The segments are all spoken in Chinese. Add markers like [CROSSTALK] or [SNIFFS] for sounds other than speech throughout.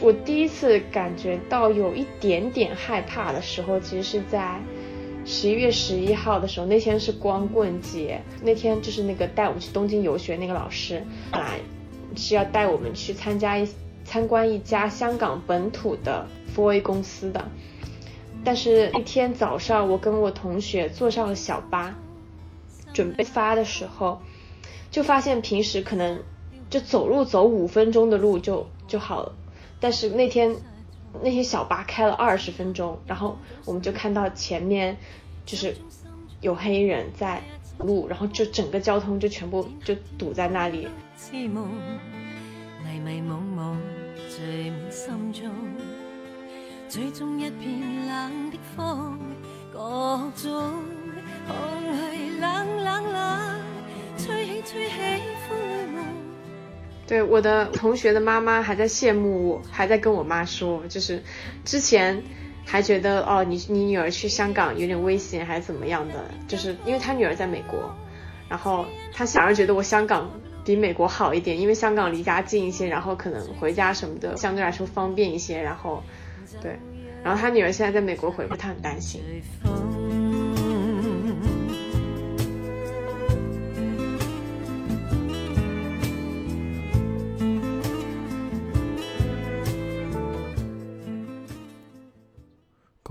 我第一次感觉到有一点点害怕的时候，其实是在十一月十一号的时候，那天是光棍节，那天就是那个带我们去东京游学那个老师，本来是要带我们去参加一参观一家香港本土的 4A 公司的，但是一天早上我跟我同学坐上了小巴，准备发的时候，就发现平时可能就走路走五分钟的路就就好了。但是那天，那些小巴开了二十分钟，然后我们就看到前面就是有黑人在路，然后就整个交通就全部就堵在那里。对我的同学的妈妈还在羡慕我，还在跟我妈说，就是之前还觉得哦，你你女儿去香港有点危险还是怎么样的，就是因为她女儿在美国，然后她反而觉得我香港比美国好一点，因为香港离家近一些，然后可能回家什么的相对来说方便一些，然后对，然后她女儿现在在美国回不，她很担心。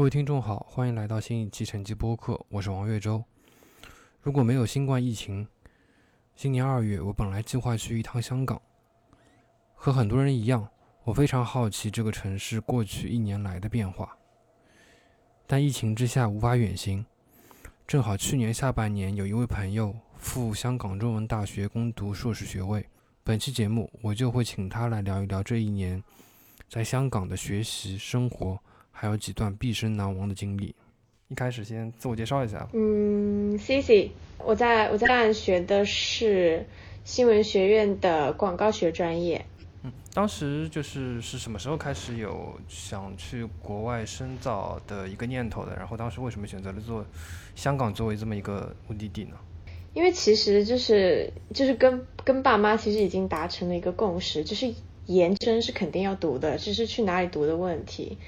各位听众好，欢迎来到新一期成绩播客，我是王月洲。如果没有新冠疫情，今年二月我本来计划去一趟香港。和很多人一样，我非常好奇这个城市过去一年来的变化。但疫情之下无法远行，正好去年下半年有一位朋友赴香港中文大学攻读硕士学位，本期节目我就会请他来聊一聊这一年在香港的学习生活。还有几段毕生难忘的经历。一开始先自我介绍一下。嗯，Cici，我在我在大学的是新闻学院的广告学专业。嗯，当时就是是什么时候开始有想去国外深造的一个念头的？然后当时为什么选择了做香港作为这么一个目的地呢？因为其实就是就是跟跟爸妈其实已经达成了一个共识，就是研究生是肯定要读的，只是去哪里读的问题。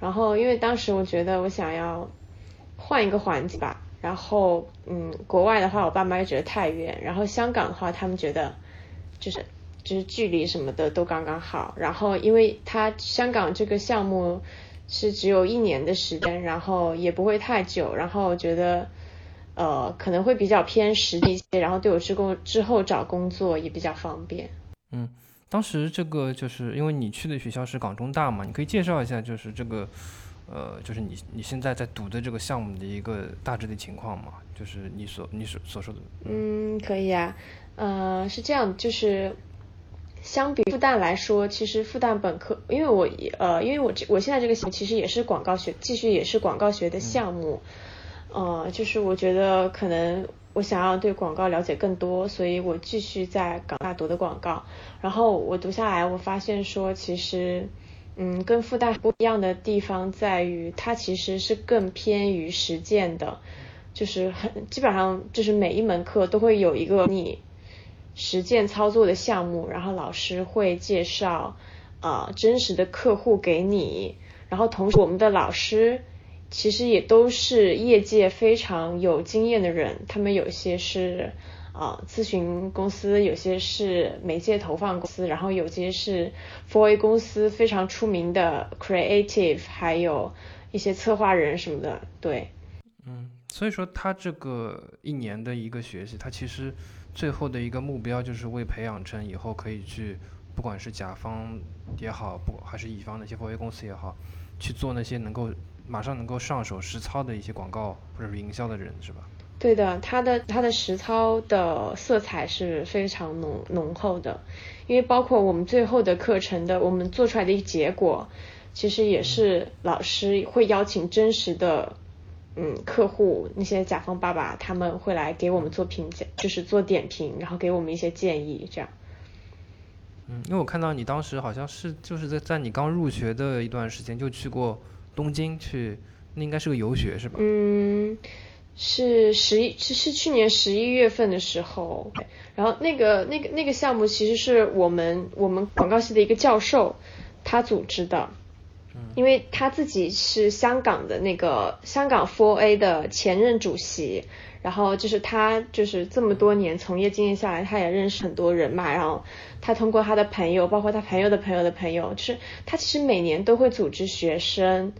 然后，因为当时我觉得我想要换一个环境吧，然后，嗯，国外的话，我爸妈又觉得太远，然后香港的话，他们觉得就是就是距离什么的都刚刚好。然后，因为他香港这个项目是只有一年的时间，然后也不会太久，然后我觉得呃可能会比较偏实际一些，然后对我之后之后找工作也比较方便。嗯。当时这个就是因为你去的学校是港中大嘛，你可以介绍一下，就是这个，呃，就是你你现在在读的这个项目的一个大致的情况嘛，就是你所你所所说的。嗯，可以啊，呃，是这样，就是相比复旦来说，其实复旦本科，因为我呃，因为我这我现在这个其实也是广告学，继续也是广告学的项目，呃，就是我觉得可能。我想要对广告了解更多，所以我继续在港大读的广告。然后我读下来，我发现说，其实，嗯，跟复旦不一样的地方在于，它其实是更偏于实践的，就是很基本上就是每一门课都会有一个你实践操作的项目，然后老师会介绍呃真实的客户给你，然后同时我们的老师。其实也都是业界非常有经验的人，他们有些是啊咨询公司，有些是媒介投放公司，然后有些是 4A 公司非常出名的 creative，还有一些策划人什么的。对，嗯，所以说他这个一年的一个学习，他其实最后的一个目标就是为培养成以后可以去，不管是甲方也好，不还是乙方那些 4A 公司也好，去做那些能够。马上能够上手实操的一些广告或者是营销的人是吧？对的，他的他的实操的色彩是非常浓浓厚的，因为包括我们最后的课程的我们做出来的一个结果，其实也是老师会邀请真实的嗯客户那些甲方爸爸他们会来给我们做评价，就是做点评，然后给我们一些建议这样。嗯，因为我看到你当时好像是就是在在你刚入学的一段时间就去过。东京去，那应该是个游学是吧？嗯，是十一是是去年十一月份的时候，然后那个那个那个项目其实是我们我们广告系的一个教授他组织的，因为他自己是香港的那个香港 Four A 的前任主席，然后就是他就是这么多年从业经验下来，他也认识很多人嘛，然后他通过他的朋友，包括他朋友的朋友的朋友，就是他其实每年都会组织学生。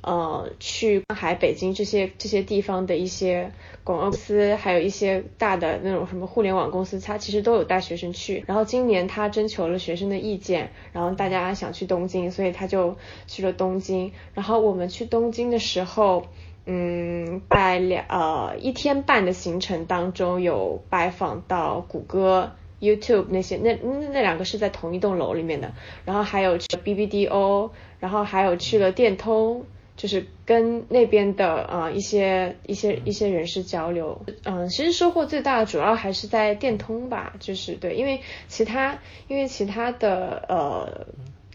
呃，去上海、北京这些这些地方的一些广告公司，还有一些大的那种什么互联网公司，他其实都有带学生去。然后今年他征求了学生的意见，然后大家想去东京，所以他就去了东京。然后我们去东京的时候，嗯，在两呃一天半的行程当中，有拜访到谷歌、YouTube 那些，那那两个是在同一栋楼里面的。然后还有去 BBDO，然后还有去了电通。就是跟那边的呃一些一些一些人士交流，嗯，其实收获最大的主要还是在电通吧，就是对，因为其他因为其他的呃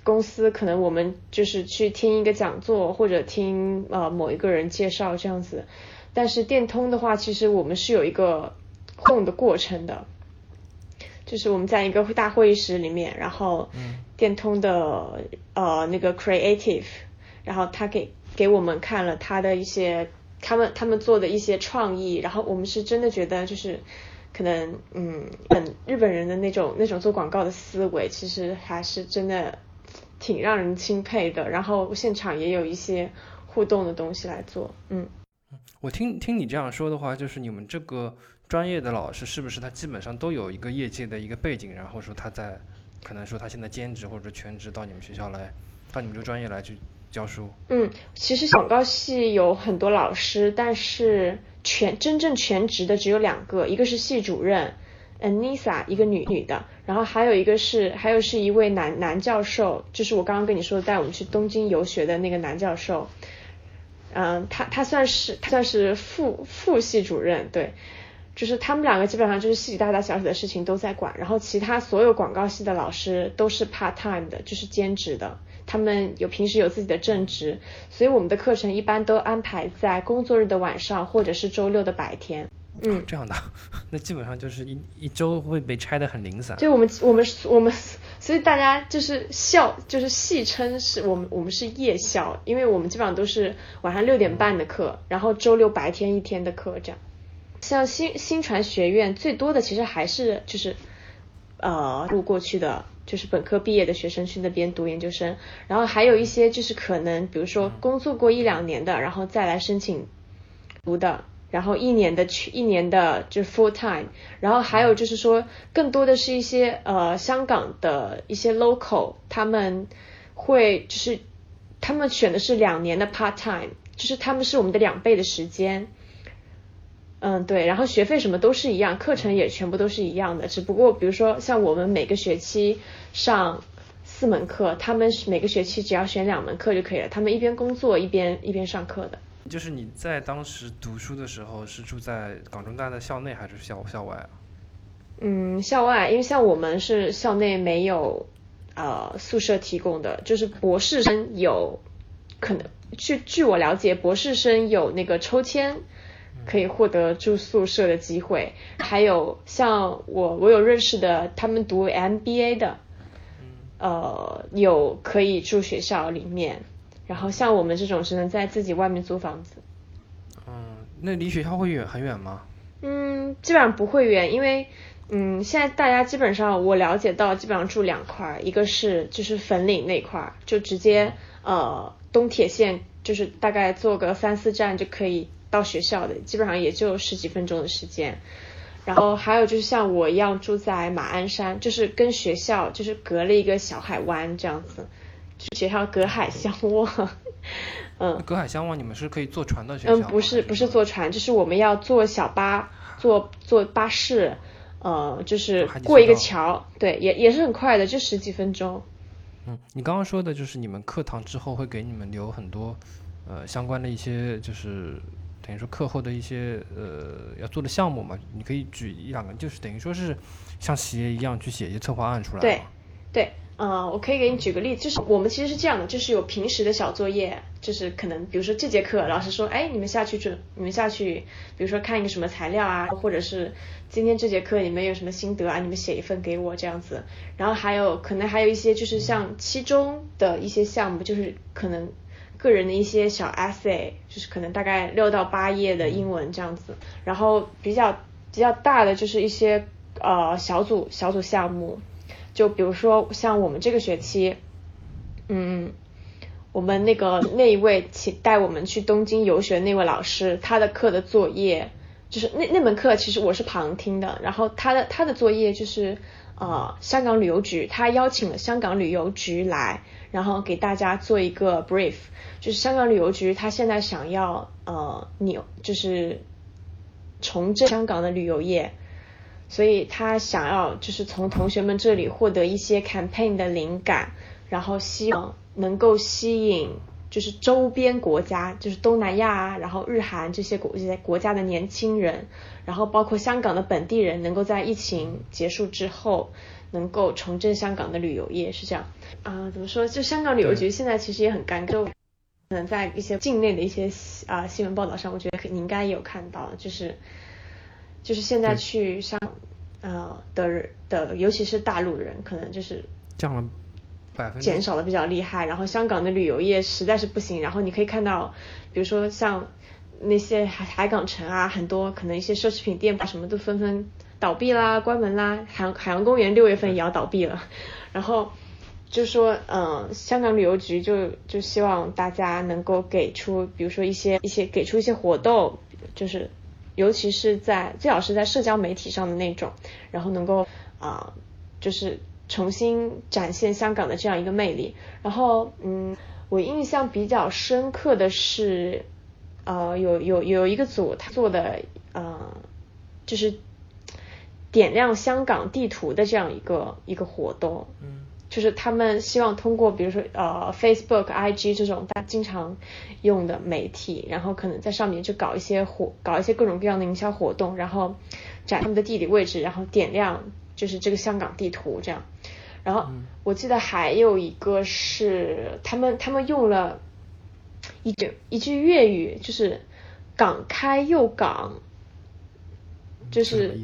公司可能我们就是去听一个讲座或者听呃某一个人介绍这样子，但是电通的话，其实我们是有一个混的过程的，就是我们在一个大会议室里面，然后电通的呃那个 creative，然后他给。给我们看了他的一些，他们他们做的一些创意，然后我们是真的觉得就是，可能嗯，日本人的那种那种做广告的思维，其实还是真的挺让人钦佩的。然后现场也有一些互动的东西来做，嗯。我听听你这样说的话，就是你们这个专业的老师是不是他基本上都有一个业界的一个背景，然后说他在可能说他现在兼职或者全职到你们学校来，到你们这个专业来去。教书，嗯，其实广告系有很多老师，但是全真正全职的只有两个，一个是系主任，Anisa，一个女女的，然后还有一个是，还有是一位男男教授，就是我刚刚跟你说的带我们去东京游学的那个男教授，嗯，他他算是他算是副副系主任，对，就是他们两个基本上就是系里大大小小的事情都在管，然后其他所有广告系的老师都是 part time 的，就是兼职的。他们有平时有自己的正职，所以我们的课程一般都安排在工作日的晚上或者是周六的白天。嗯，这样的，[LAUGHS] 那基本上就是一一周会被拆得很零散。就我们我们我们，所以大家就是校就是戏称是我们我们是夜校，因为我们基本上都是晚上六点半的课，然后周六白天一天的课这样。像新新传学院最多的其实还是就是呃入过去的。就是本科毕业的学生去那边读研究生，然后还有一些就是可能，比如说工作过一两年的，然后再来申请读的，然后一年的去一年的就 full time，然后还有就是说更多的是一些呃香港的一些 local，他们会就是他们选的是两年的 part time，就是他们是我们的两倍的时间。嗯，对，然后学费什么都是一样，课程也全部都是一样的，只不过比如说像我们每个学期上四门课，他们每个学期只要选两门课就可以了，他们一边工作一边一边上课的。就是你在当时读书的时候是住在港中大的校内还是校校外啊？嗯，校外，因为像我们是校内没有呃宿舍提供的，就是博士生有可能，据据我了解，博士生有那个抽签。可以获得住宿舍的机会，还有像我，我有认识的，他们读 MBA 的，呃，有可以住学校里面，然后像我们这种只能在自己外面租房子。嗯，那离学校会远很远吗？嗯，基本上不会远，因为嗯，现在大家基本上我了解到，基本上住两块，一个是就是粉岭那块，就直接呃东铁线，就是大概坐个三四站就可以。到学校的基本上也就十几分钟的时间，然后还有就是像我一样住在马鞍山，就是跟学校就是隔了一个小海湾这样子，学校隔海相望。[LAUGHS] 嗯，隔海相望，你们是可以坐船到学校？嗯，不是不是坐船，就是我们要坐小巴，坐坐巴士，呃，就是过一个桥，对，也也是很快的，就十几分钟。嗯，你刚刚说的就是你们课堂之后会给你们留很多呃相关的一些就是。等于说课后的一些呃要做的项目嘛，你可以举一两个，就是等于说是像企业一样去写一些策划案出来。对，对，呃，我可以给你举个例子，就是我们其实是这样的，就是有平时的小作业，就是可能比如说这节课老师说，哎，你们下去准，你们下去，比如说看一个什么材料啊，或者是今天这节课你们有什么心得啊，你们写一份给我这样子。然后还有可能还有一些就是像期中的一些项目，就是可能个人的一些小 essay，就是可能大概六到八页的英文这样子。然后比较比较大的就是一些呃小组小组项目，就比如说像我们这个学期，嗯。我们那个那一位请带我们去东京游学那位老师，他的课的作业就是那那门课，其实我是旁听的。然后他的他的作业就是呃香港旅游局，他邀请了香港旅游局来，然后给大家做一个 brief，就是香港旅游局他现在想要呃扭就是重振香港的旅游业，所以他想要就是从同学们这里获得一些 campaign 的灵感，然后希望。能够吸引就是周边国家，就是东南亚啊，然后日韩这些国这些国家的年轻人，然后包括香港的本地人，能够在疫情结束之后，能够重振香港的旅游业，是这样啊？怎么说？就香港旅游局现在其实也很尴尬，可能在一些境内的一些啊新闻报道上，我觉得你应该有看到，就是就是现在去香呃的的，尤其是大陆人，可能就是降了。减少的比较厉害，然后香港的旅游业实在是不行。然后你可以看到，比如说像那些海海港城啊，很多可能一些奢侈品店什么都纷纷倒闭啦、关门啦。海海洋公园六月份也要倒闭了。[LAUGHS] 然后就说，嗯，香港旅游局就就希望大家能够给出，比如说一些一些给出一些活动，就是尤其是在最好是在社交媒体上的那种，然后能够啊，就是。重新展现香港的这样一个魅力。然后，嗯，我印象比较深刻的是，呃，有有有一个组他做的，呃，就是点亮香港地图的这样一个一个活动。嗯。就是他们希望通过，比如说呃，Facebook、IG 这种大家经常用的媒体，然后可能在上面就搞一些活，搞一些各种各样的营销活动，然后展他们的地理位置，然后点亮。就是这个香港地图这样，然后我记得还有一个是他们他们用了一句一句粤语，就是港开又港，就是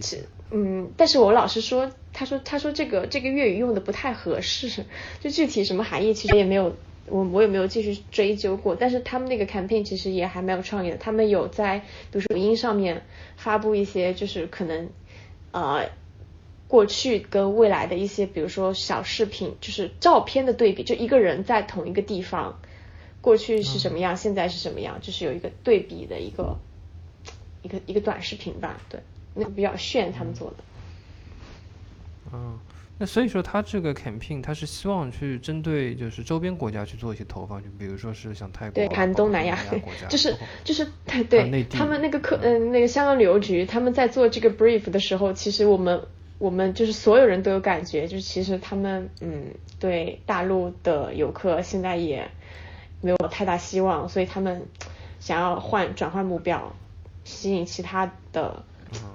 嗯，但是我老师说，他说他说这个这个粤语用的不太合适，[LAUGHS] 就具体什么含义其实也没有，我我也没有继续追究过，但是他们那个 campaign 其实也还蛮有创意的，他们有在比如说抖音上面发布一些就是可能呃。过去跟未来的一些，比如说小视频，就是照片的对比，就一个人在同一个地方，过去是什么样，现在是什么样，就是有一个对比的一个一个一个短视频吧，对，那个比较炫，他们做的。嗯，那所以说他这个 campaign，他是希望去针对就是周边国家去做一些投放，就比如说是像泰国、对，韩东南亚国家，[LAUGHS] 就是就是对，他们那个客嗯那个香港旅游局他们在做这个 brief 的时候，其实我们。我们就是所有人都有感觉，就是其实他们嗯对大陆的游客现在也没有太大希望，所以他们想要换转换目标，吸引其他的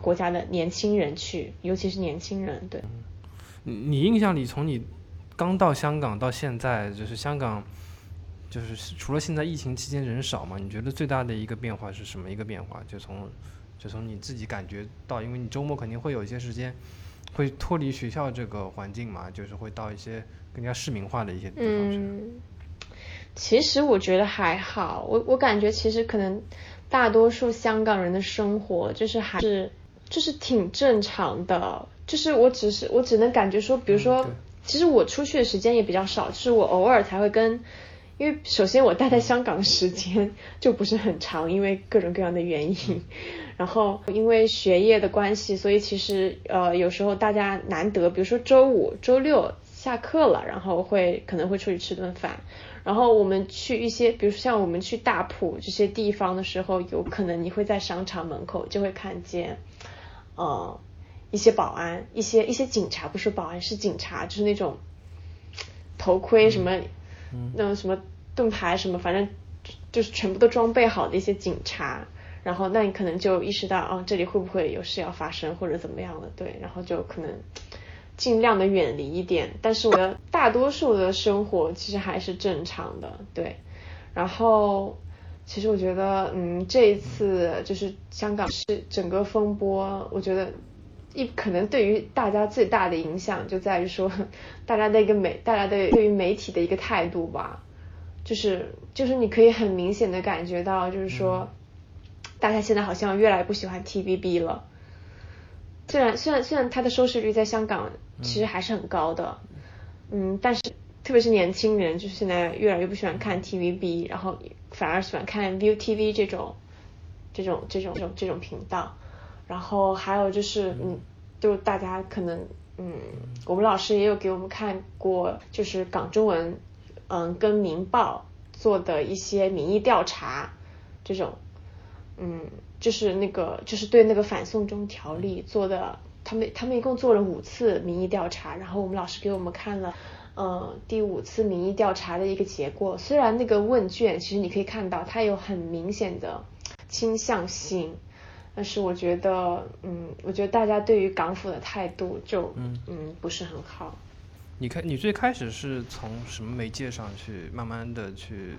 国家的年轻人去，尤其是年轻人。对，你印象里从你刚到香港到现在，就是香港就是除了现在疫情期间人少嘛，你觉得最大的一个变化是什么一个变化？就从就从你自己感觉到，因为你周末肯定会有一些时间。会脱离学校这个环境嘛？就是会到一些更加市民化的一些地方去。嗯，其实我觉得还好，我我感觉其实可能大多数香港人的生活就是还是就是挺正常的。就是我只是我只能感觉说，比如说，其实我出去的时间也比较少，就是我偶尔才会跟，因为首先我待在香港的时间 [LAUGHS] 就不是很长，因为各种各样的原因。[LAUGHS] 然后因为学业的关系，所以其实呃有时候大家难得，比如说周五、周六下课了，然后会可能会出去吃顿饭。然后我们去一些，比如说像我们去大埔这些地方的时候，有可能你会在商场门口就会看见，呃一些保安、一些一些警察，不是保安是警察，就是那种头盔什么，那种什么盾牌什么，反正就是全部都装备好的一些警察。然后，那你可能就意识到，啊，这里会不会有事要发生，或者怎么样的？对，然后就可能尽量的远离一点。但是我的大多数的生活其实还是正常的，对。然后其实我觉得，嗯，这一次就是香港是整个风波，我觉得一可能对于大家最大的影响就在于说，大家的一个媒，大家的对于媒体的一个态度吧，就是就是你可以很明显的感觉到，就是说，大家现在好像越来越不喜欢 TVB 了。虽然虽然虽然它的收视率在香港其实还是很高的，嗯，但是特别是年轻人，就是现在越来越不喜欢看 TVB，然后反而喜欢看 ViuTV 这种这种这种这种这种频道。然后还有就是，嗯，就大家可能，嗯，我们老师也有给我们看过，就是港中文，嗯，跟明报做的一些民意调查，这种，嗯。就是那个，就是对那个反送中条例做的，他们他们一共做了五次民意调查，然后我们老师给我们看了，嗯，第五次民意调查的一个结果。虽然那个问卷其实你可以看到它有很明显的倾向性，但是我觉得，嗯，我觉得大家对于港府的态度就，嗯嗯，不是很好。你开，你最开始是从什么媒介上去慢慢的去？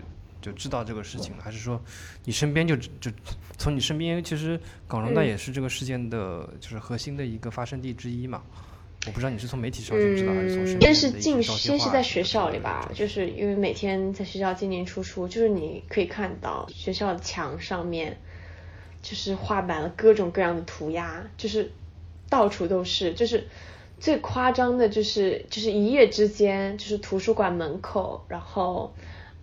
就知道这个事情了，还是说你身边就就从你身边，其实港容大也是这个事件的，就是核心的一个发生地之一嘛。我不知道你是从媒体上知道，还是从身边先是进，先是在学校里吧，就是因为每天在学校进进出出，就是你可以看到学校的墙上面就是画满了各种各样的涂鸦，就是到处都是，就是最夸张的就是就是一夜之间，就是图书馆门口，然后。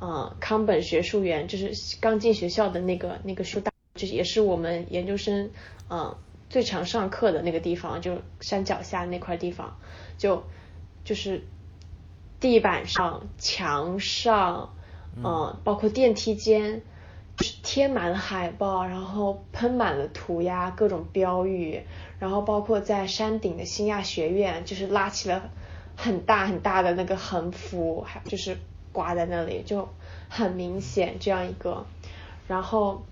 嗯，康本学术园就是刚进学校的那个那个书大，就是也是我们研究生嗯最常上课的那个地方，就山脚下那块地方，就就是地板上、墙上，嗯，包括电梯间，就是贴满了海报，然后喷满了涂鸦，各种标语，然后包括在山顶的新亚学院，就是拉起了很大很大的那个横幅，还就是。挂在那里就很明显，这样一个，然后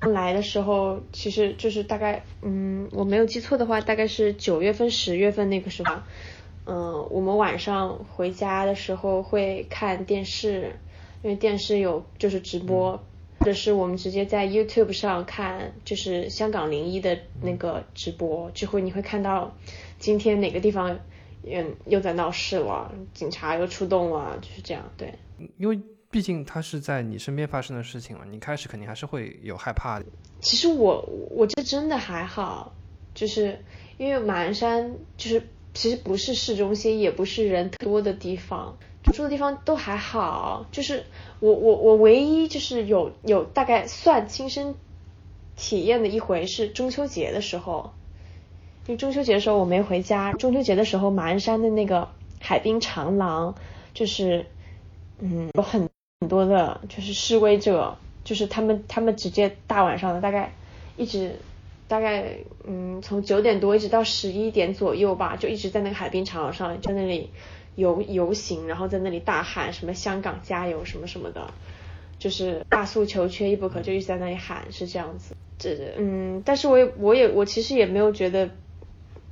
来的时候其实就是大概，嗯，我没有记错的话，大概是九月份、十月份那个时候，嗯，我们晚上回家的时候会看电视，因为电视有就是直播，或者是我们直接在 YouTube 上看，就是香港零一的那个直播，就会你会看到今天哪个地方。嗯，又在闹事了，警察又出动了，就是这样。对，因为毕竟他是在你身边发生的事情嘛，你开始肯定还是会有害怕的。其实我我这真的还好，就是因为马鞍山就是其实不是市中心，也不是人多的地方，住的地方都还好。就是我我我唯一就是有有大概算亲身体验的一回是中秋节的时候。就中秋节的时候我没回家。中秋节的时候，马鞍山的那个海滨长廊，就是嗯有很很多的，就是示威者，就是他们他们直接大晚上的，大概一直大概嗯从九点多一直到十一点左右吧，就一直在那个海滨长廊上在那里游游行，然后在那里大喊什么香港加油什么什么的，就是大诉求缺一不可，就一直在那里喊是这样子。这嗯，但是我也我也我其实也没有觉得。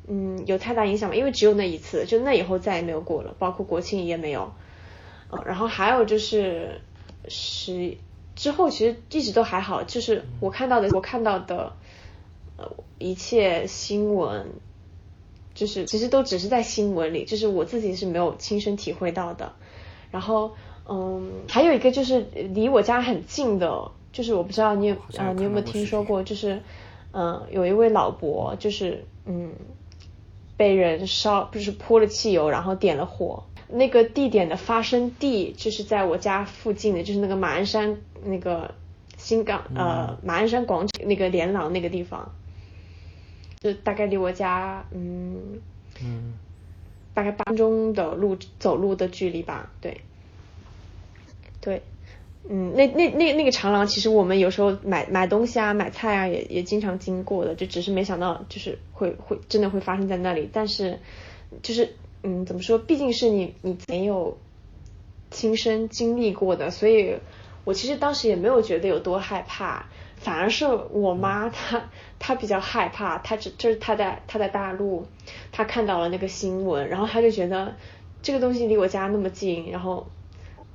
嗯，有太大影响吗？因为只有那一次，就那以后再也没有过了，包括国庆也没有。呃，然后还有就是十之后其实一直都还好，就是我看到的我看到的呃一切新闻，就是其实都只是在新闻里，就是我自己是没有亲身体会到的。然后嗯，还有一个就是离我家很近的，就是我不知道你有啊你有没有听说过，就是嗯有一位老伯，就是嗯。被人烧，不是泼了汽油，然后点了火。那个地点的发生地就是在我家附近的，就是那个马鞍山那个新港呃马鞍山广场那个连廊那个地方，就大概离我家嗯嗯大概八分钟的路走路的距离吧，对对。嗯，那那那那个长廊，其实我们有时候买买东西啊，买菜啊，也也经常经过的，就只是没想到，就是会会真的会发生在那里。但是，就是嗯，怎么说，毕竟是你你没有亲身经历过的，所以我其实当时也没有觉得有多害怕，反而是我妈她她比较害怕，她只就是她在她在大陆，她看到了那个新闻，然后她就觉得这个东西离我家那么近，然后。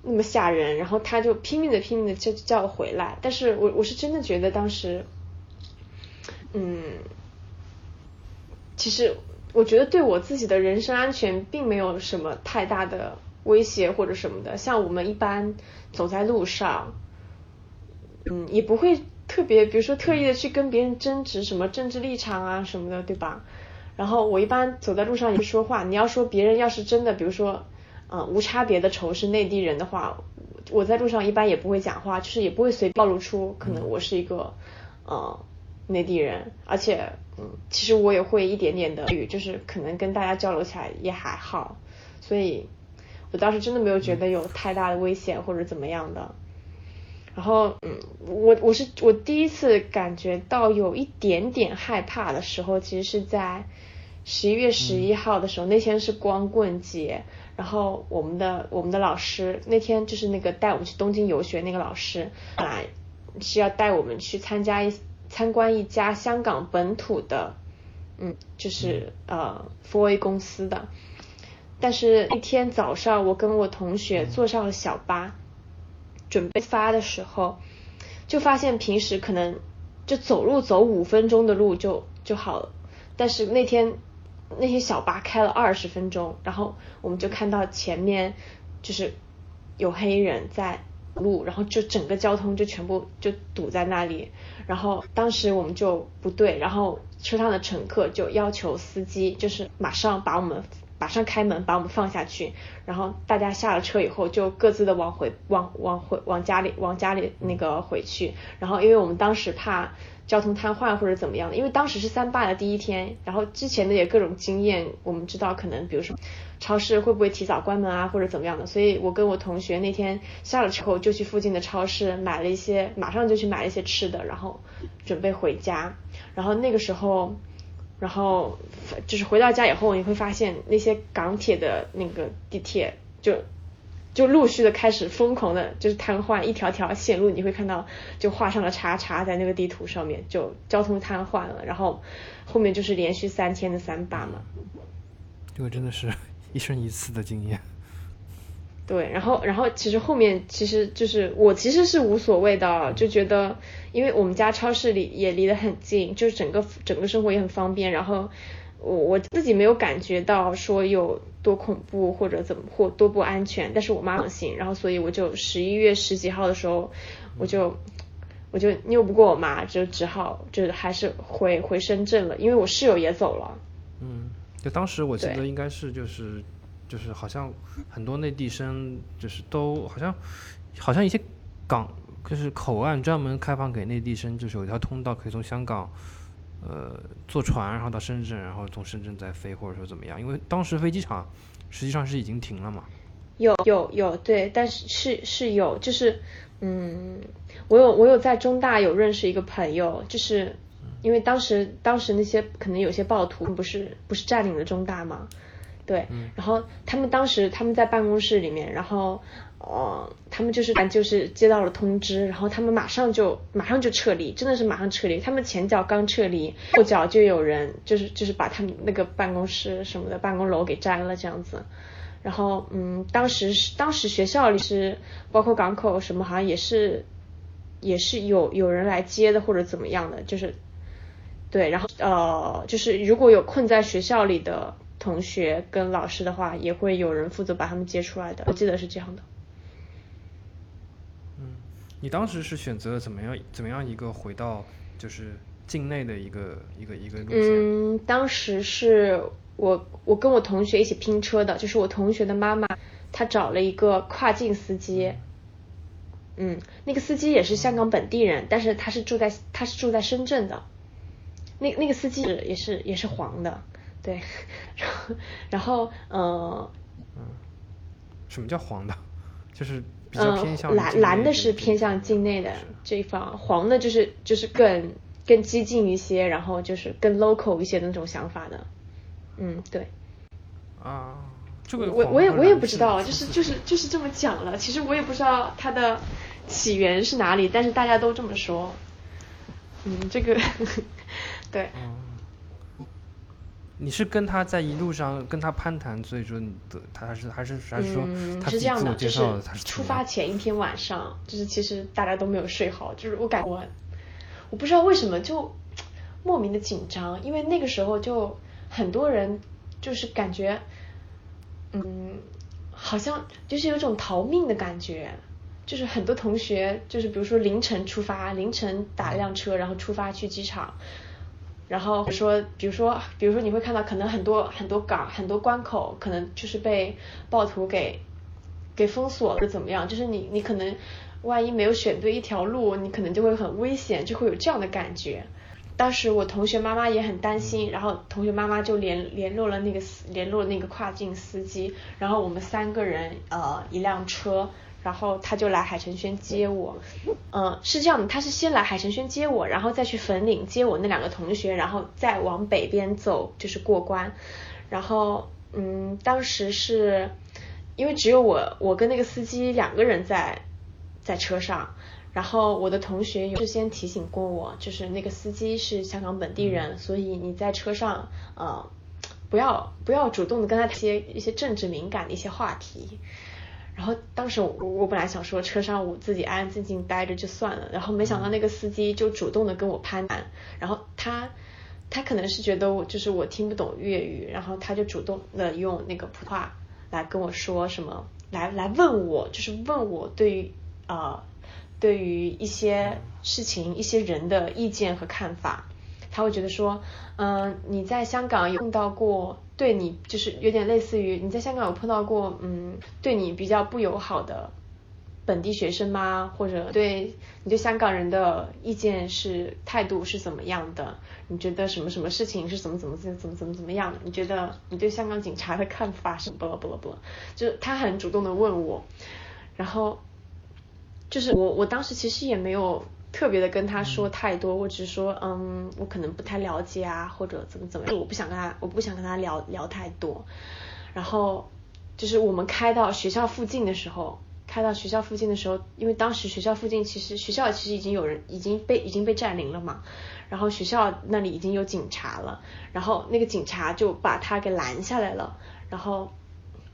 那么吓人，然后他就拼命的拼命的叫叫我回来，但是我我是真的觉得当时，嗯，其实我觉得对我自己的人身安全并没有什么太大的威胁或者什么的，像我们一般走在路上，嗯，也不会特别，比如说特意的去跟别人争执什么政治立场啊什么的，对吧？然后我一般走在路上也不说话，你要说别人要是真的，比如说。嗯，无差别的仇视内地人的话，我在路上一般也不会讲话，就是也不会随暴露出可能我是一个呃内地人，而且嗯，其实我也会一点点的语，就是可能跟大家交流起来也还好，所以我当时真的没有觉得有太大的危险或者怎么样的。然后嗯，我我是我第一次感觉到有一点点害怕的时候，其实是在十一月十一号的时候，那天是光棍节。然后我们的我们的老师那天就是那个带我们去东京游学那个老师，本来是要带我们去参加一参观一家香港本土的，嗯，就是呃 f o A 公司的。但是那天早上我跟我同学坐上了小巴，准备发的时候，就发现平时可能就走路走五分钟的路就就好了，但是那天。那些小巴开了二十分钟，然后我们就看到前面就是有黑人在路，然后就整个交通就全部就堵在那里。然后当时我们就不对，然后车上的乘客就要求司机就是马上把我们马上开门把我们放下去。然后大家下了车以后就各自的往回往往回往家里往家里那个回去。然后因为我们当时怕。交通瘫痪或者怎么样的？因为当时是三罢的第一天，然后之前的也各种经验，我们知道可能比如说超市会不会提早关门啊，或者怎么样的。所以我跟我同学那天下了车后就去附近的超市买了一些，马上就去买了一些吃的，然后准备回家。然后那个时候，然后就是回到家以后，你会发现那些港铁的那个地铁就。就陆续的开始疯狂的，就是瘫痪一条条线路，你会看到就画上了叉叉在那个地图上面，就交通瘫痪了。然后后面就是连续三天的三罢嘛。[LAUGHS] 这个真的是一生一次的经验。对，然后然后其实后面其实就是我其实是无所谓的，就觉得因为我们家超市里也离得很近，就是整个整个生活也很方便，然后。我我自己没有感觉到说有多恐怖或者怎么或多不安全，但是我妈放心，然后所以我就十一月十几号的时候，我就我就拗不过我妈，就只好就还是回回深圳了，因为我室友也走了。嗯，就当时我记得应该是就是就是好像很多内地生就是都好像好像一些港就是口岸专门开放给内地生，就是有一条通道可以从香港。呃，坐船然后到深圳，然后从深圳再飞，或者说怎么样？因为当时飞机场实际上是已经停了嘛。有有有，对，但是是是有，就是嗯，我有我有在中大有认识一个朋友，就是因为当时当时那些可能有些暴徒不是不是占领了中大嘛，对，然后他们当时他们在办公室里面，然后。哦，他们就是就是接到了通知，然后他们马上就马上就撤离，真的是马上撤离。他们前脚刚撤离，后脚就有人就是就是把他们那个办公室什么的办公楼给占了这样子。然后嗯，当时是当时学校里是包括港口什么好像也是也是有有人来接的或者怎么样的，就是对，然后呃就是如果有困在学校里的同学跟老师的话，也会有人负责把他们接出来的，我记得是这样的。嗯你当时是选择怎么样怎么样一个回到就是境内的一个一个一个路线？嗯，当时是我我跟我同学一起拼车的，就是我同学的妈妈，她找了一个跨境司机。嗯，那个司机也是香港本地人，但是他是住在他是住在深圳的。那那个司机也是也是黄的，对。然后然后呃嗯，什么叫黄的？就是比较偏向，蓝蓝的是偏向境内的这一方，黄的就是就是更更激进一些，然后就是更 local 一些那种想法的。嗯，对。啊，这个我我也我也不知道，就是就是就是这么讲了。其实我也不知道它的起源是哪里，但是大家都这么说。嗯，这个 [LAUGHS] 对。你是跟他在一路上跟他攀谈，所以说你的他还是还是还是说他是这样的，就是出发前一天晚上，就是其实大家都没有睡好，就是我感我我不知道为什么就莫名的紧张，因为那个时候就很多人就是感觉嗯好像就是有种逃命的感觉，就是很多同学就是比如说凌晨出发，凌晨打一辆车然后出发去机场。然后说，比如说，比如说你会看到，可能很多很多港、很多关口，可能就是被暴徒给给封锁了，怎么样？就是你你可能万一没有选对一条路，你可能就会很危险，就会有这样的感觉。当时我同学妈妈也很担心，然后同学妈妈就联联络了那个联络那个跨境司机，然后我们三个人呃一辆车。然后他就来海城轩接我，嗯，是这样的，他是先来海城轩接我，然后再去粉岭接我那两个同学，然后再往北边走，就是过关。然后，嗯，当时是因为只有我，我跟那个司机两个人在在车上，然后我的同学有事先提醒过我，就是那个司机是香港本地人，所以你在车上，呃，不要不要主动的跟他提一些政治敏感的一些话题。然后当时我我本来想说车上我自己安安静静待着就算了，然后没想到那个司机就主动的跟我攀谈，然后他他可能是觉得我就是我听不懂粤语，然后他就主动的用那个普通话来跟我说什么，来来问我就是问我对于呃对于一些事情一些人的意见和看法，他会觉得说嗯你在香港有碰到过。对你就是有点类似于你在香港有碰到过嗯对你比较不友好的本地学生吗？或者对你对香港人的意见是态度是怎么样的？你觉得什么什么事情是怎么怎么怎么怎么怎么怎么样的？你觉得你对香港警察的看法是不不不，就是他很主动的问我，然后就是我我当时其实也没有。特别的跟他说太多，我只是说，嗯，我可能不太了解啊，或者怎么怎么样，我不想跟他，我不想跟他聊聊太多。然后就是我们开到学校附近的时候，开到学校附近的时候，因为当时学校附近其实学校其实已经有人已经被已经被占领了嘛，然后学校那里已经有警察了，然后那个警察就把他给拦下来了，然后，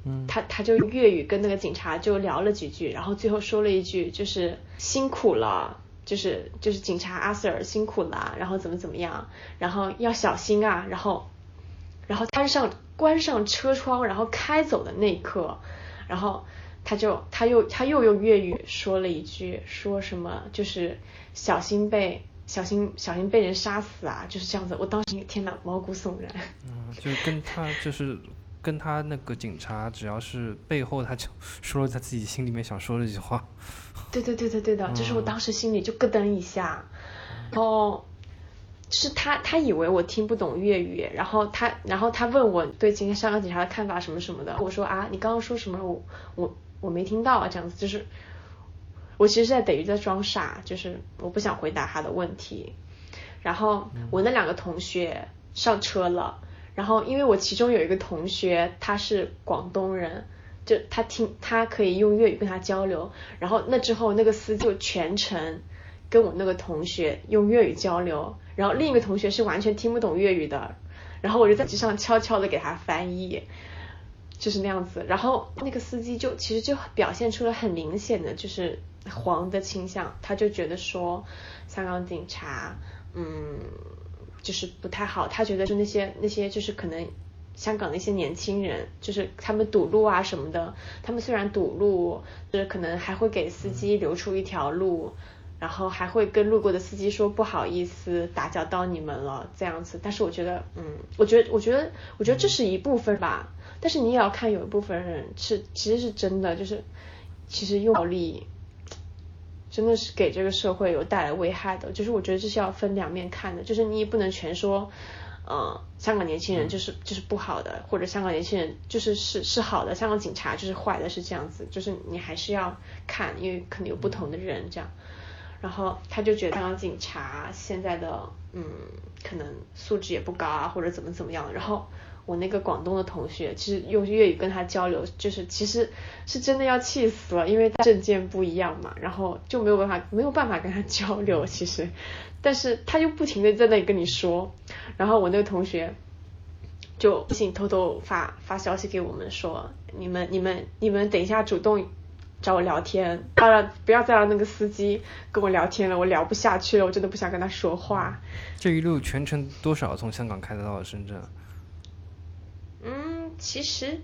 嗯，他他就粤语跟那个警察就聊了几句，然后最后说了一句就是辛苦了。就是就是警察阿 Sir 辛苦了，然后怎么怎么样，然后要小心啊，然后然后关上关上车窗，然后开走的那一刻，然后他就他又他又用粤语说了一句，说什么就是小心被小心小心被人杀死啊，就是这样子。我当时天呐，毛骨悚然。嗯，就跟他就是跟他那个警察，只要是背后他就说了他自己心里面想说的一句话。对对对对对的，就是我当时心里就咯噔一下，然后是他他以为我听不懂粤语，然后他然后他问我对今天香港警察的看法什么什么的，我说啊你刚刚说什么？我我我没听到啊这样子，就是我其实在等于在装傻，就是我不想回答他的问题，然后我那两个同学上车了，然后因为我其中有一个同学他是广东人。就他听，他可以用粤语跟他交流，然后那之后那个司机就全程跟我那个同学用粤语交流，然后另一个同学是完全听不懂粤语的，然后我就在机上悄悄的给他翻译，就是那样子，然后那个司机就其实就表现出了很明显的就是黄的倾向，他就觉得说香港警察嗯就是不太好，他觉得就那些那些就是可能。香港的一些年轻人，就是他们堵路啊什么的，他们虽然堵路，就是可能还会给司机留出一条路，然后还会跟路过的司机说不好意思打搅到你们了这样子。但是我觉得，嗯，我觉得，我觉得，我觉得这是一部分吧。但是你也要看有一部分人是其实是真的，就是其实用暴力真的是给这个社会有带来危害的。就是我觉得这是要分两面看的，就是你也不能全说。嗯，香港年轻人就是就是不好的，或者香港年轻人就是是是好的，香港警察就是坏的，是这样子，就是你还是要看，因为可能有不同的人这样。然后他就觉得香港警察现在的嗯，可能素质也不高啊，或者怎么怎么样。然后我那个广东的同学，其实用粤语跟他交流，就是其实是真的要气死了，因为证件不一样嘛，然后就没有办法没有办法跟他交流，其实。但是他就不停的在那里跟你说，然后我那个同学就不行偷偷发发消息给我们说，你们你们你们等一下主动找我聊天，不要让不要再让那个司机跟我聊天了，我聊不下去了，我真的不想跟他说话。这一路全程多少从香港开到了深圳？嗯，其实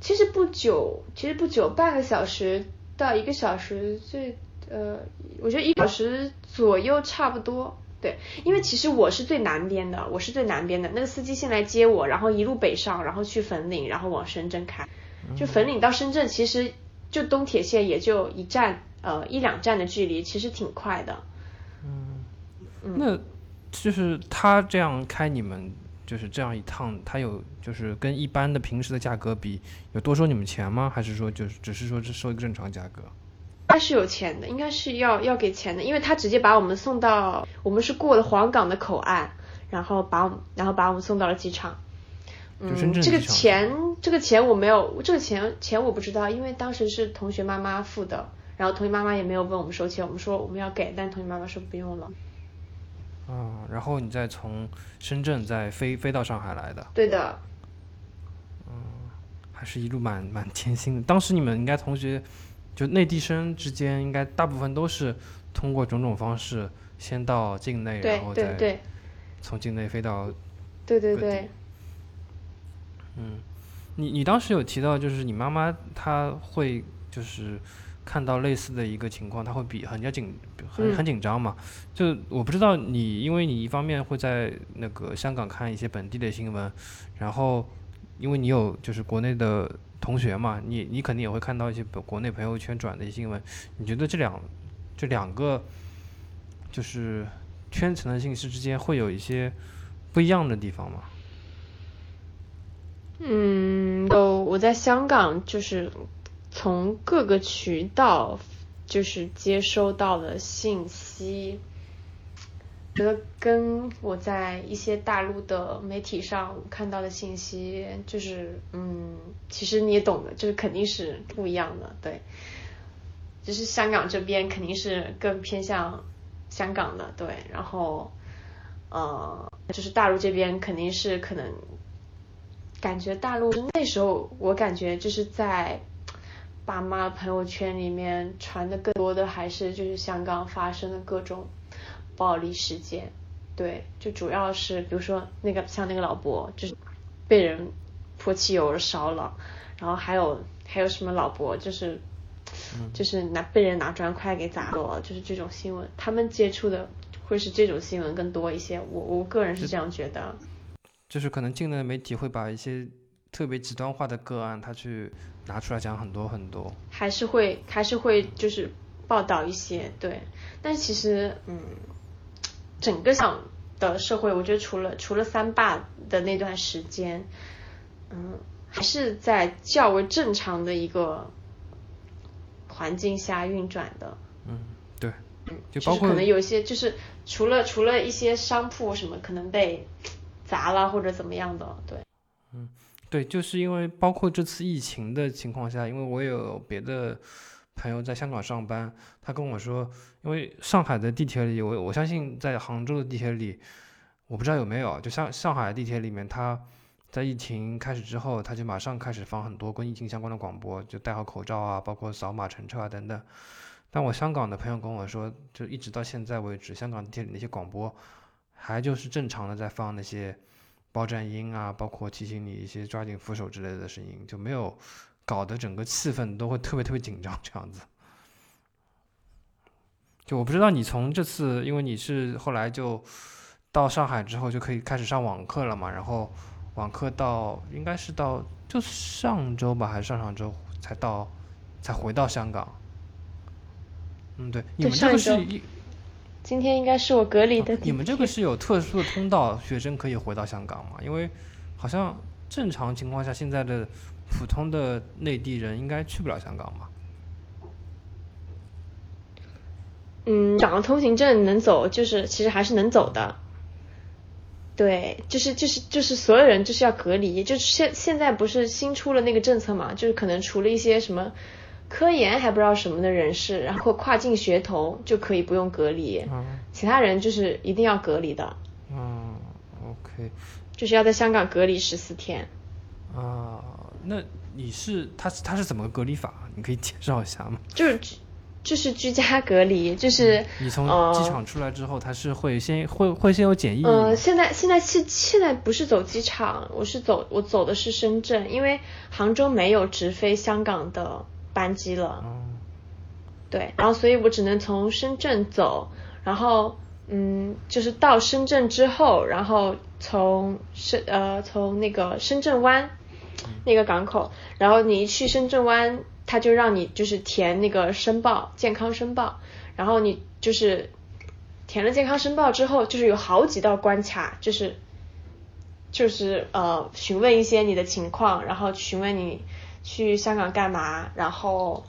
其实不久，其实不久，半个小时到一个小时，最呃，我觉得一小时左右差不多。对，因为其实我是最南边的，我是最南边的。那个司机先来接我，然后一路北上，然后去粉岭，然后往深圳开。就粉岭到深圳，其实就东铁线也就一站，呃一两站的距离，其实挺快的。嗯，那就是他这样开你们，就是这样一趟，他有就是跟一般的平时的价格比，有多收你们钱吗？还是说就是只是说是收一个正常价格？他是有钱的，应该是要要给钱的，因为他直接把我们送到，我们是过了黄冈的口岸，然后把我们然后把我们送到了机场。嗯，这个钱这个钱我没有，这个钱钱我不知道，因为当时是同学妈妈付的，然后同学妈妈也没有问我们收钱，我们说我们要给，但同学妈妈说不用了。啊，然后你再从深圳再飞飞到上海来的？对的。嗯，还是一路蛮蛮艰辛的。当时你们应该同学。就内地生之间，应该大部分都是通过种种方式先到境内，然后再从境内飞到。对对对。嗯，你你当时有提到，就是你妈妈她会就是看到类似的一个情况，他会比很要紧很很紧张嘛？就我不知道你，因为你一方面会在那个香港看一些本地的新闻，然后因为你有就是国内的。同学嘛，你你肯定也会看到一些国内朋友圈转的一些新闻。你觉得这两这两个就是圈层的信息之间会有一些不一样的地方吗？嗯，有我在香港就是从各个渠道就是接收到的信息。觉得跟我在一些大陆的媒体上看到的信息，就是嗯，其实你也懂的，就是肯定是不一样的，对。就是香港这边肯定是更偏向香港的，对。然后呃，就是大陆这边肯定是可能感觉大陆那时候，我感觉就是在爸妈朋友圈里面传的更多的还是就是香港发生的各种。暴力事件，对，就主要是比如说那个像那个老伯，就是被人泼汽油烧了，然后还有还有什么老伯就是 [SNIFFS] 就是拿被人拿砖块给砸了，就是这种新闻，他们接触的会是这种新闻更多一些，我我个人是这样觉得。就是可能境内的媒体会把一些特别极端化的个案，他去拿出来讲很多很多。还是会还是会就是报道一些，对，但其实嗯。整个上的社会，我觉得除了除了三霸的那段时间，嗯，还是在较为正常的一个环境下运转的。嗯，对，嗯，就包括可能有一些，就是除了除了一些商铺什么可能被砸了或者怎么样的，对。嗯，对，就是因为包括这次疫情的情况下，因为我有别的。朋友在香港上班，他跟我说，因为上海的地铁里，我我相信在杭州的地铁里，我不知道有没有，就像上海地铁里面，他在疫情开始之后，他就马上开始放很多跟疫情相关的广播，就戴好口罩啊，包括扫码乘车啊等等。但我香港的朋友跟我说，就一直到现在为止，香港地铁里那些广播还就是正常的在放那些报站音啊，包括提醒你一些抓紧扶手之类的声音，就没有。搞得整个气氛都会特别特别紧张，这样子。就我不知道你从这次，因为你是后来就到上海之后就可以开始上网课了嘛，然后网课到应该是到就上周吧，还是上上周才到才回到香港。嗯，对，你们这个是一，今天应该是我隔离的。你们这个是有特殊的通道，学生可以回到香港吗？因为好像正常情况下现在的。普通的内地人应该去不了香港吧？嗯，港澳通行证能走，就是其实还是能走的。对，就是就是就是所有人就是要隔离，就是现现在不是新出了那个政策嘛？就是可能除了一些什么科研还不知道什么的人士，然后跨境学童就可以不用隔离，其他人就是一定要隔离的。嗯，OK。就是要在香港隔离十四天。啊，那你是他他是怎么个隔离法？你可以介绍一下吗？就是就是居家隔离，就是你从呃机场出来之后，他是会先会会先有检疫吗呃，现在现在是现在不是走机场，我是走我走的是深圳，因为杭州没有直飞香港的班机了。哦对，然后所以我只能从深圳走，然后嗯，就是到深圳之后，然后从深呃从那个深圳湾那个港口，然后你一去深圳湾，他就让你就是填那个申报健康申报，然后你就是填了健康申报之后，就是有好几道关卡，就是就是呃询问一些你的情况，然后询问你去香港干嘛，然后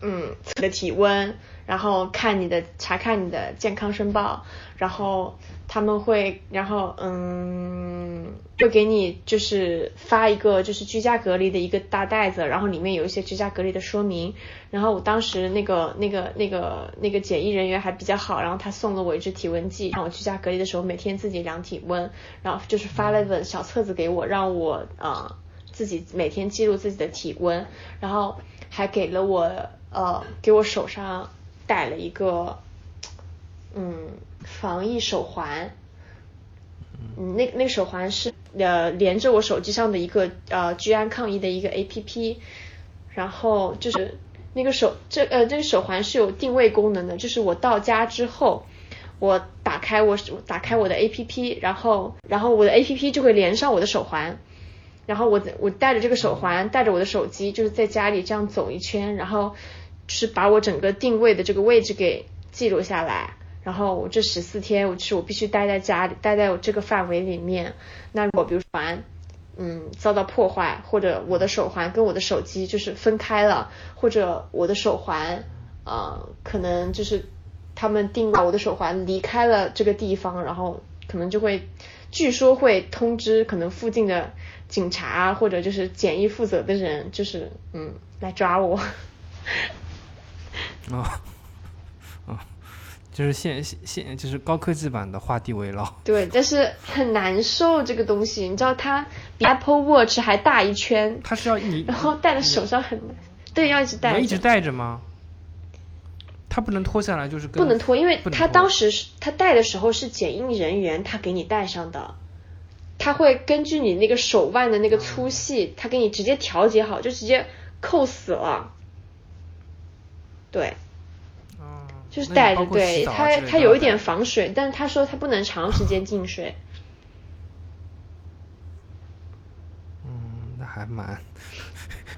嗯测的体温，然后看你的查看你的健康申报，然后他们会然后嗯会给你就是发一个就是居家隔离的一个大袋子，然后里面有一些居家隔离的说明，然后我当时那个那个那个那个检疫人员还比较好，然后他送了我一支体温计，让我居家隔离的时候每天自己量体温，然后就是发了一本小册子给我，让我啊、自己每天记录自己的体温，然后还给了我呃给我手上戴了一个嗯防疫手环，嗯，那那个手环是呃连着我手机上的一个呃居安抗疫的一个 A P P，然后就是那个手这呃这个手环是有定位功能的，就是我到家之后，我打开我打开我的 A P P，然后然后我的 A P P 就会连上我的手环，然后我我带着这个手环，带着我的手机，就是在家里这样走一圈，然后是把我整个定位的这个位置给记录下来。然后我这十四天，我就是我必须待在家里，待在我这个范围里面。那我比如说，嗯，遭到破坏，或者我的手环跟我的手机就是分开了，或者我的手环，呃，可能就是他们定位我的手环离开了这个地方，然后可能就会，据说会通知可能附近的警察或者就是检疫负责的人，就是嗯来抓我。啊 [LAUGHS] 啊，就是现现现就是高科技版的画地为牢。对，但是很难受这个东西，你知道它比 Apple Watch 还大一圈，它是要你然后戴在手上很难，对，要一直戴一直戴着吗？它不能脱下来，就是不能脱，因为不能脱他当时是他戴的时候是检疫人员他给你戴上的，他会根据你那个手腕的那个粗细，他给你直接调节好，就直接扣死了。对，嗯就是戴着，对它它有一点防水，但是他说他不能长时间进水。嗯，那还蛮，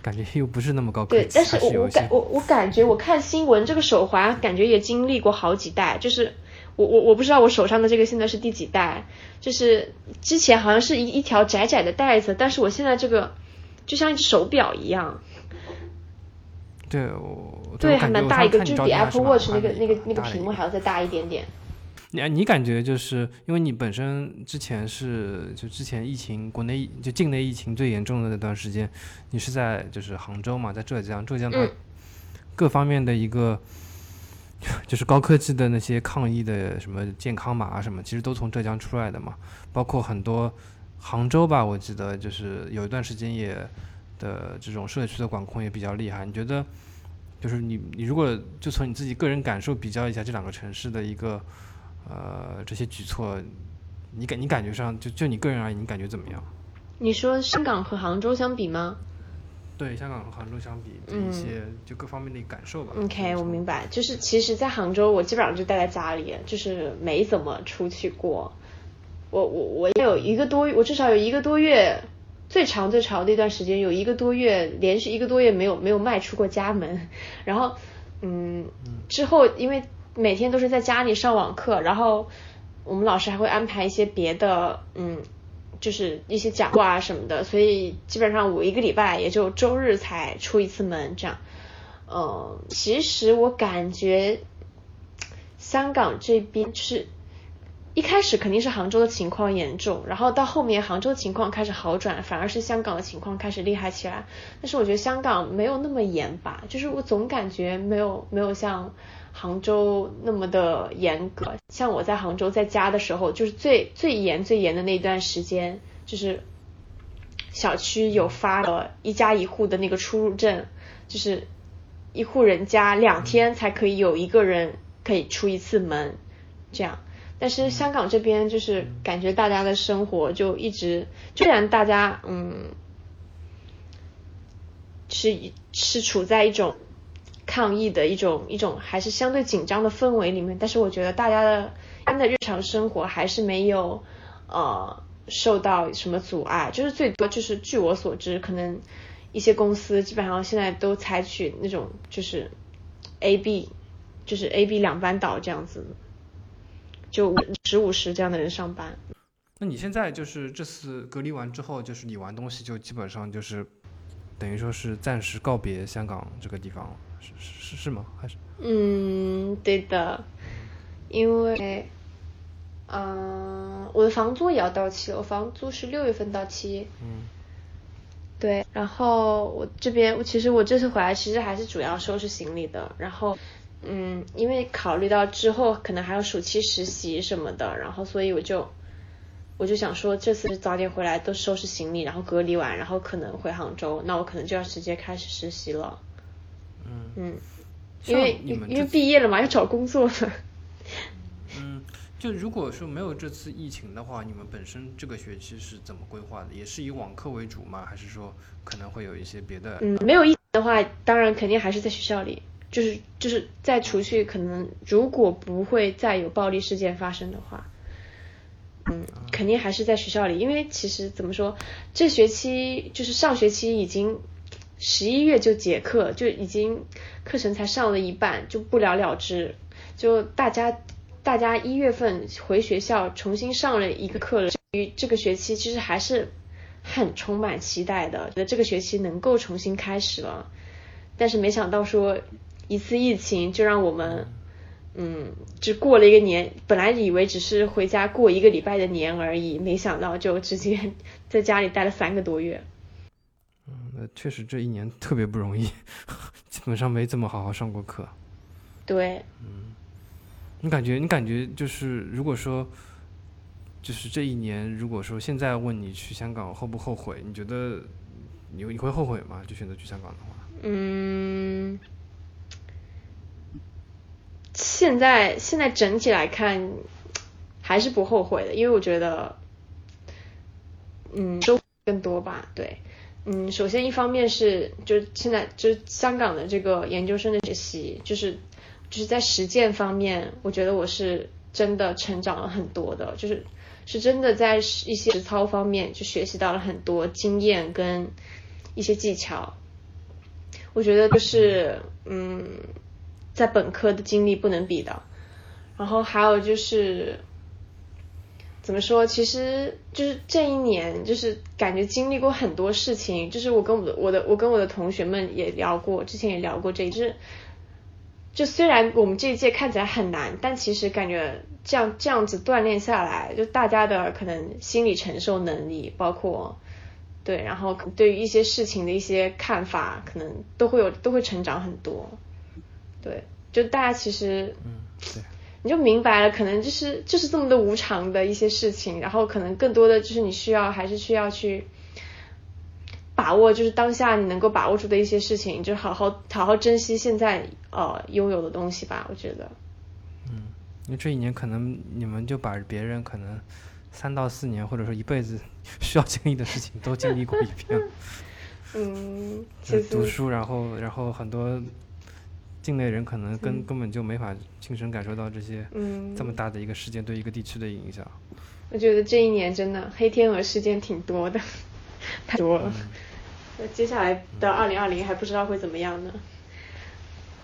感觉又不是那么高科技，对，但是我我感我我感觉我看新闻，这个手环感觉也经历过好几代，就是我我我不知道我手上的这个现在是第几代，就是之前好像是一一条窄窄的带子，但是我现在这个就像一只手表一样，对我对，还蛮大一个，就是比 Apple Watch 那个那个那个屏幕还要再大一点点。你你感觉就是因为你本身之前是就之前疫情国内就境内疫情最严重的那段时间，你是在就是杭州嘛，在浙江，浙江它嗯各方面的一个 [LAUGHS] 就是高科技的那些抗疫的什么健康码啊什么，其实都从浙江出来的嘛，包括很多杭州吧，我记得就是有一段时间也的这种社区的管控也比较厉害，你觉得？就是你，你如果就从你自己个人感受比较一下这两个城市的一个呃这些举措，你感你感觉上就就你个人而言，你感觉怎么样？你说香港和杭州相比吗对香港和杭州相比的一些就各方面的感受吧。嗯？OK，我明白，就是其实，在杭州我基本上就待在家里，就是没怎么出去过。我我我也有一个多，我至少有一个多月，最长最长的一段时间有一个多月，连续一个多月没有没有迈出过家门。然后，嗯，之后因为每天都是在家里上网课，然后我们老师还会安排一些别的，嗯，就是一些讲话啊什么的，所以基本上我一个礼拜也就周日才出一次门这样。嗯，其实我感觉香港这边是一开始肯定是杭州的情况严重，然后到后面杭州情况开始好转，反而是香港的情况开始厉害起来。但是我觉得香港没有那么严吧，就是我总感觉没有没有像杭州那么的严格。像我在杭州在家的时候，就是最最严最严的那段时间，就是小区有发了一家一户的那个出入证，就是一户人家两天才可以有一个人可以出一次门，这样。但是香港这边就是感觉大家的生活就一直，虽然大家嗯是是处在一种抗疫的一种一种还是相对紧张的氛围里面，但是我觉得大家的他的日常生活还是没有呃受到什么阻碍，就是最多就是据我所知，可能一些公司基本上现在都采取那种就是 A B 就是 A B 两班倒这样子。就五十五十这样的人上班。那你现在就是这次隔离完之后，就是理完东西就基本上就是等于说是暂时告别香港这个地方了，是是是吗？还是？嗯，对的，因为，嗯，我的房租也要到期了，我房租是六月份到期。嗯。对，然后我这边，我其实我这次回来其实还是主要收拾行李的，然后。嗯，因为考虑到之后可能还有暑期实习什么的，然后所以我就我就想说这次早点回来都收拾行李，然后隔离完，然后可能回杭州，那我可能就要直接开始实习了。嗯嗯，因为因为毕业了嘛，要找工作了。嗯，就如果说没有这次疫情的话，你们本身这个学期是怎么规划的？也是以网课为主吗？还是说可能会有一些别的？嗯，没有疫情的话，当然肯定还是在学校里。就是就是再除去可能，如果不会再有暴力事件发生的话，嗯，肯定还是在学校里，因为其实怎么说，这学期就是上学期已经十一月就结课，就已经课程才上了一半，就不了了之，就大家大家一月份回学校重新上了一个课了，于这个学期其实还是很充满期待的，觉得这个学期能够重新开始了，但是没想到说。一次疫情就让我们，嗯，只过了一个年，本来以为只是回家过一个礼拜的年而已，没想到就直接 [LAUGHS] 在家里待了三个多月。嗯，那确实这一年特别不容易，[LAUGHS] 基本上没怎么好好上过课。对。嗯，你感觉你感觉就是如果说，就是这一年，如果说现在问你去香港后不后悔？你觉得你你会后悔吗？就选择去香港的话？嗯。现在现在整体来看还是不后悔的，因为我觉得，嗯，收更多吧。对，嗯，首先一方面是就现在就香港的这个研究生的学习，就是就是在实践方面，我觉得我是真的成长了很多的，就是是真的在一些实操方面就学习到了很多经验跟一些技巧。我觉得就是嗯。在本科的经历不能比的，然后还有就是怎么说？其实就是这一年，就是感觉经历过很多事情。就是我跟我的我的我跟我的同学们也聊过，之前也聊过这一就是就虽然我们这一届看起来很难，但其实感觉这样这样子锻炼下来，就大家的可能心理承受能力，包括对，然后对于一些事情的一些看法，可能都会有都会成长很多。对，就大家其实，嗯，对，你就明白了，可能就是就是这么的无常的一些事情，然后可能更多的就是你需要还是需要去把握，就是当下你能够把握住的一些事情，就好好好好珍惜现在呃拥有的东西吧，我觉得。嗯，因为这一年可能你们就把别人可能三到四年或者说一辈子 [LAUGHS] 需要经历的事情都经历过一遍。[LAUGHS] 嗯，读书，然后然后很多。境内人可能根根本就没法亲身感受到这些，嗯，这么大的一个事件对一个地区的影响。我觉得这一年真的黑天鹅事件挺多的，太多了。那接下来的二零二零还不知道会怎么样呢？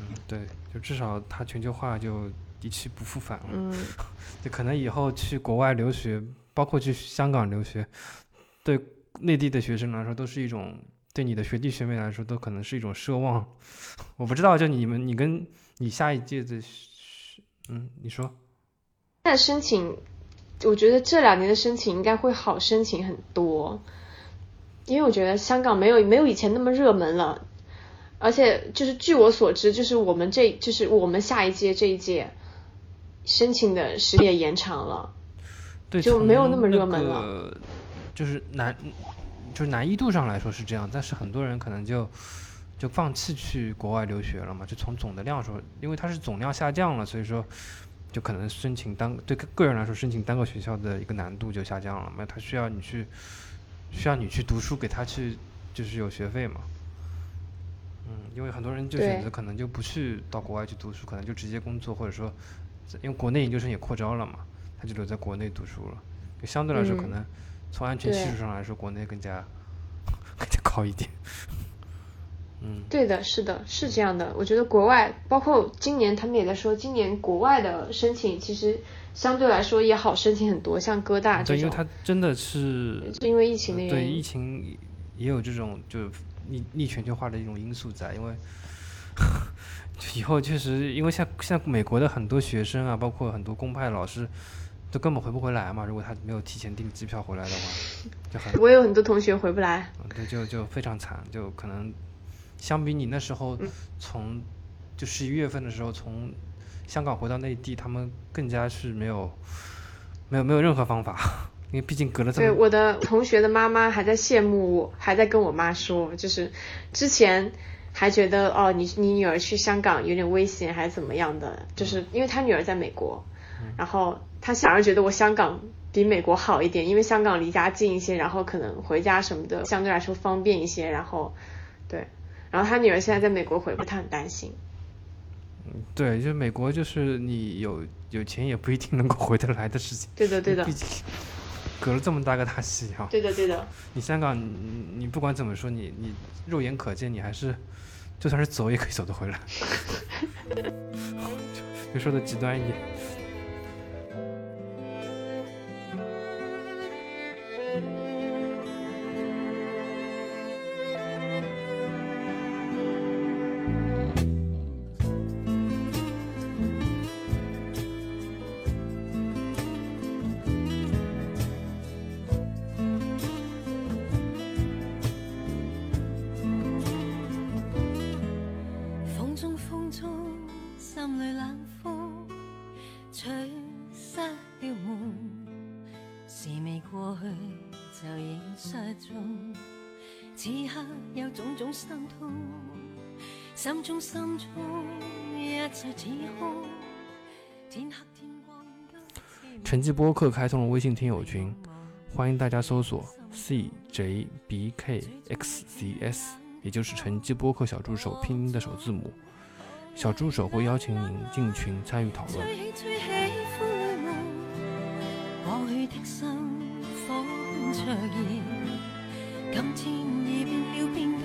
嗯，对，就至少它全球化就一去不复返了。嗯，[LAUGHS] 就可能以后去国外留学，包括去香港留学，对内地的学生来说都是一种。对你的学弟学妹来说，都可能是一种奢望。[LAUGHS] 我不知道，就你们，你跟你下一届的，嗯，你说，在申请我觉得这两年的申请应该会好申请很多，因为我觉得香港没有没有以前那么热门了，而且就是据我所知，就是我们这就是我们下一届这一届申请的时间也延长了，对，就没有那么热门了个。就是难，就是难易度上来说是这样，但是很多人可能就就放弃去国外留学了嘛。就从总的量说，因为它是总量下降了，所以说就可能申请单对个个人来说，申请单个学校的一个难度就下降了嘛。他需要你去需要你去读书，给他去就是有学费嘛。嗯，因为很多人就选择可能就不去到国外去读书，可能就直接工作，或者说因为国内研究生也扩招了嘛，他就留在国内读书了。就相对来说，可嗯能从安全系数上来说，国内更加更加高一点。嗯，对的，是的，是这样的。我觉得国外，包括今年他们也在说，今年国外的申请其实相对来说也好申请很多，像哥大这对，因为种，它真的是是因为疫情的原因对疫。情也有这种就逆逆全球化的一种因素在，因为 [LAUGHS] 就以后确实，因为像像美国的很多学生啊，包括很多公派老师，都根本回不回来嘛。如果他没有提前订机票回来的话，就很我有很多同学回不来，嗯对，就就非常惨，就可能相比你那时候嗯从就十一月份的时候从香港回到内地，他们更加是没有没有没有任何方法，因为毕竟隔了这么对我的同学的妈妈还在羡慕我，还在跟我妈说，就是之前还觉得哦，你你女儿去香港有点危险，还是怎么样的，就是因为她女儿在美国，然后她反而觉得我香港比美国好一点，因为香港离家近一些，然后可能回家什么的相对来说方便一些，然后对，然后他女儿现在在美国回不，她很担心。对，就是美国，就是你有有钱也不一定能够回得来的事情。对的，对的毕，竟隔了这么大个大西洋，对的，对的，你香港，你你不管怎么说，你你肉眼可见，你还是就算是走也可以走得回来。[LAUGHS] 就说的极端一点。播客开通了微信听友群，欢迎大家搜索 CJBKXCS，也就是晨记播客小助手拼音的首字母。小助手会邀请您進群參與討論。吹起吹起灰夢，過去的心仿卓然，今天已變了變動，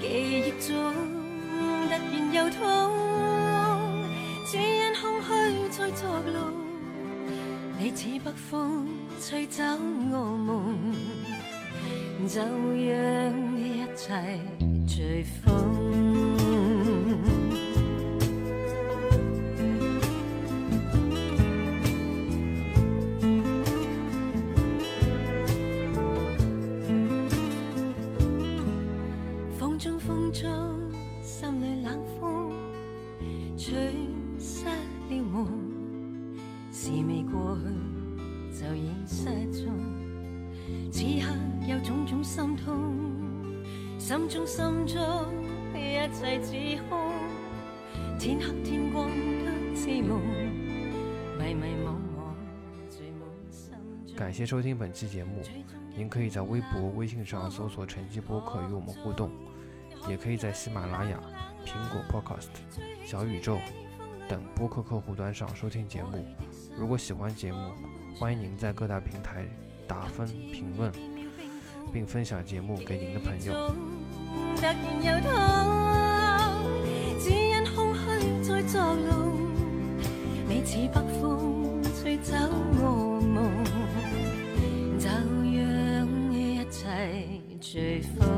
記憶中突然又痛，只因空虛在作弄，你似北风吹走我梦，就让一切随风。感謝收听本期节目，您可以在微博、微信上搜索“晨曦播客”与我们互动，也可以在喜马拉雅、苹果 Podcast、小宇宙等播客客户端上收听节目。如果喜欢节目，欢迎您在各大平台打分、评论，并分享节目给您的朋友。切隨